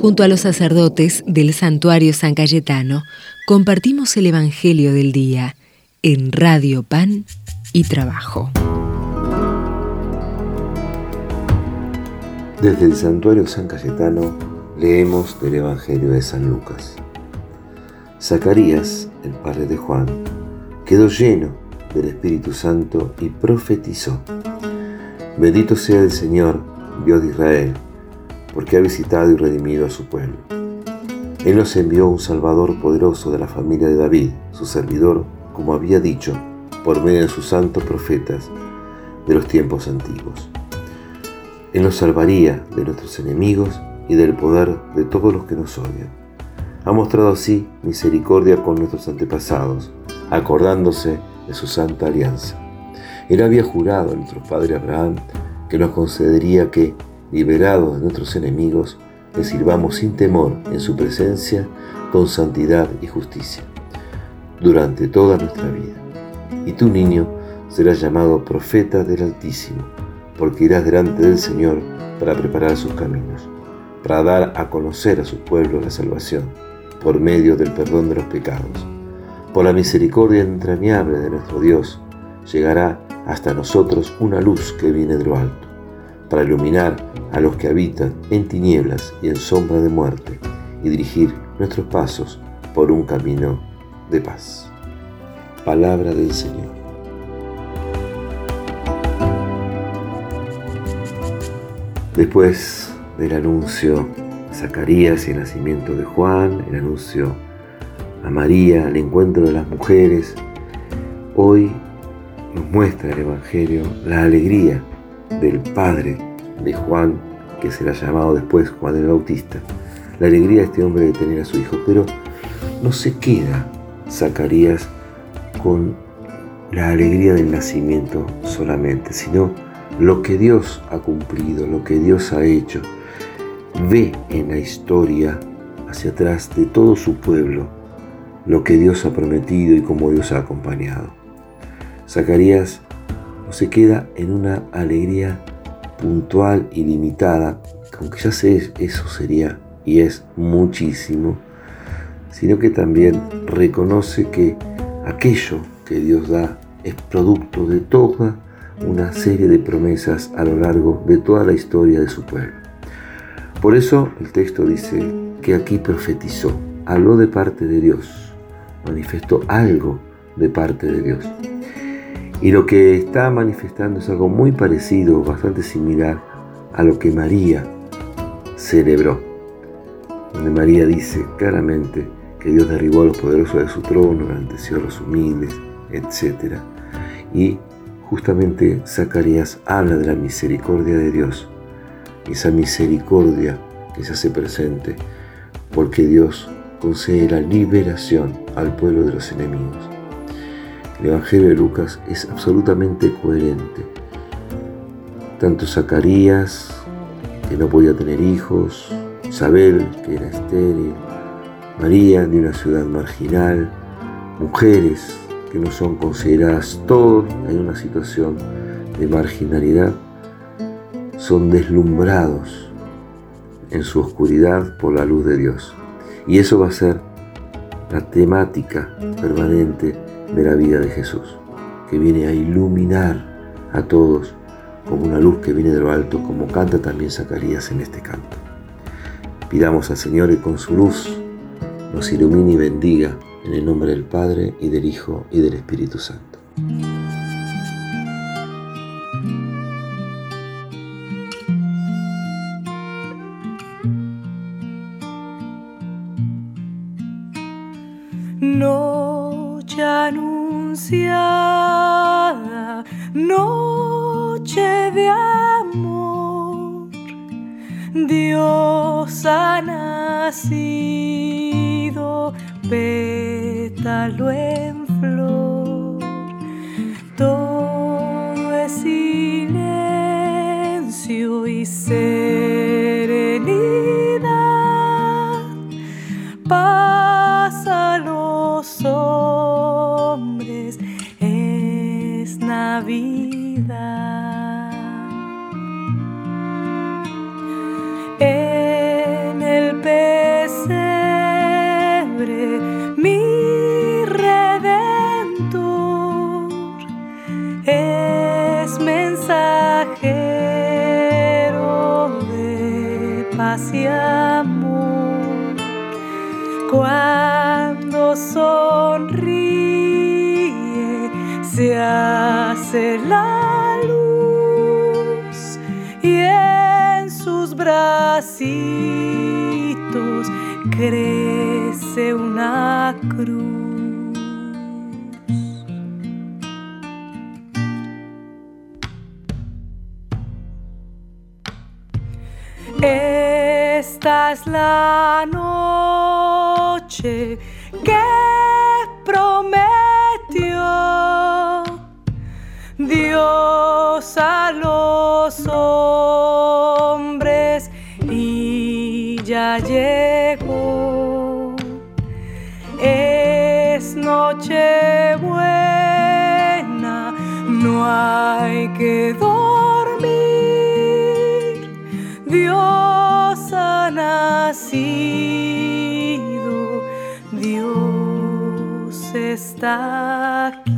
Junto a los sacerdotes del santuario San Cayetano, compartimos el Evangelio del Día en Radio Pan y Trabajo. Desde el santuario San Cayetano leemos del Evangelio de San Lucas. Zacarías, el padre de Juan, quedó lleno del Espíritu Santo y profetizó. Bendito sea el Señor, Dios de Israel, porque ha visitado y redimido a su pueblo. Él nos envió un Salvador poderoso de la familia de David, su servidor, como había dicho, por medio de sus santos profetas de los tiempos antiguos. Él nos salvaría de nuestros enemigos y del poder de todos los que nos odian. Ha mostrado así misericordia con nuestros antepasados, acordándose de su santa alianza. Él había jurado a nuestro padre Abraham que nos concedería que, liberados de nuestros enemigos, le sirvamos sin temor en su presencia con santidad y justicia durante toda nuestra vida. Y tu niño serás llamado profeta del Altísimo porque irás delante del Señor para preparar sus caminos, para dar a conocer a su pueblo la salvación, por medio del perdón de los pecados. Por la misericordia entrañable de nuestro Dios, llegará hasta nosotros una luz que viene de lo alto, para iluminar a los que habitan en tinieblas y en sombra de muerte, y dirigir nuestros pasos por un camino de paz. Palabra del Señor. Después del anuncio a Zacarías y el nacimiento de Juan, el anuncio a María, el encuentro de las mujeres, hoy nos muestra el Evangelio la alegría del padre de Juan, que será llamado después Juan el Bautista, la alegría de este hombre de tener a su hijo, pero no se queda Zacarías con la alegría del nacimiento solamente, sino lo que Dios ha cumplido, lo que Dios ha hecho. Ve en la historia hacia atrás de todo su pueblo lo que Dios ha prometido y cómo Dios ha acompañado. Zacarías no se queda en una alegría puntual y limitada, aunque ya sé eso sería y es muchísimo, sino que también reconoce que aquello que Dios da es producto de toda una serie de promesas a lo largo de toda la historia de su pueblo. Por eso el texto dice que aquí profetizó, habló de parte de Dios, manifestó algo de parte de Dios. Y lo que está manifestando es algo muy parecido, bastante similar a lo que María celebró. Donde María dice claramente que Dios derribó a los poderosos de su trono, enalteció a los humildes, etc. Y justamente Zacarías habla de la misericordia de Dios, esa misericordia que se hace presente porque Dios concede la liberación al pueblo de los enemigos. El Evangelio de Lucas es absolutamente coherente. Tanto Zacarías, que no podía tener hijos, Isabel, que era estéril, María, de una ciudad marginal, mujeres que no son consideradas todos en una situación de marginalidad, son deslumbrados en su oscuridad por la luz de Dios. Y eso va a ser la temática permanente de la vida de Jesús, que viene a iluminar a todos como una luz que viene de lo alto, como canta también Zacarías en este canto. Pidamos al Señor que con su luz nos ilumine y bendiga en el nombre del Padre y del Hijo y del Espíritu Santo. Anunciada, noche de amor, Dios ha nacido pétalo en flor. Todo es silencio y serenidad. vida. En el pesebre, mi redentor es mensajero de paz y amor. Cuando sonríe, se hace la luz y en sus bracitos crece una cruz. Esta es la noche que prometió Dios a los hombres y ya llegó. Es noche buena, no hay que nacido, Dios está aquí.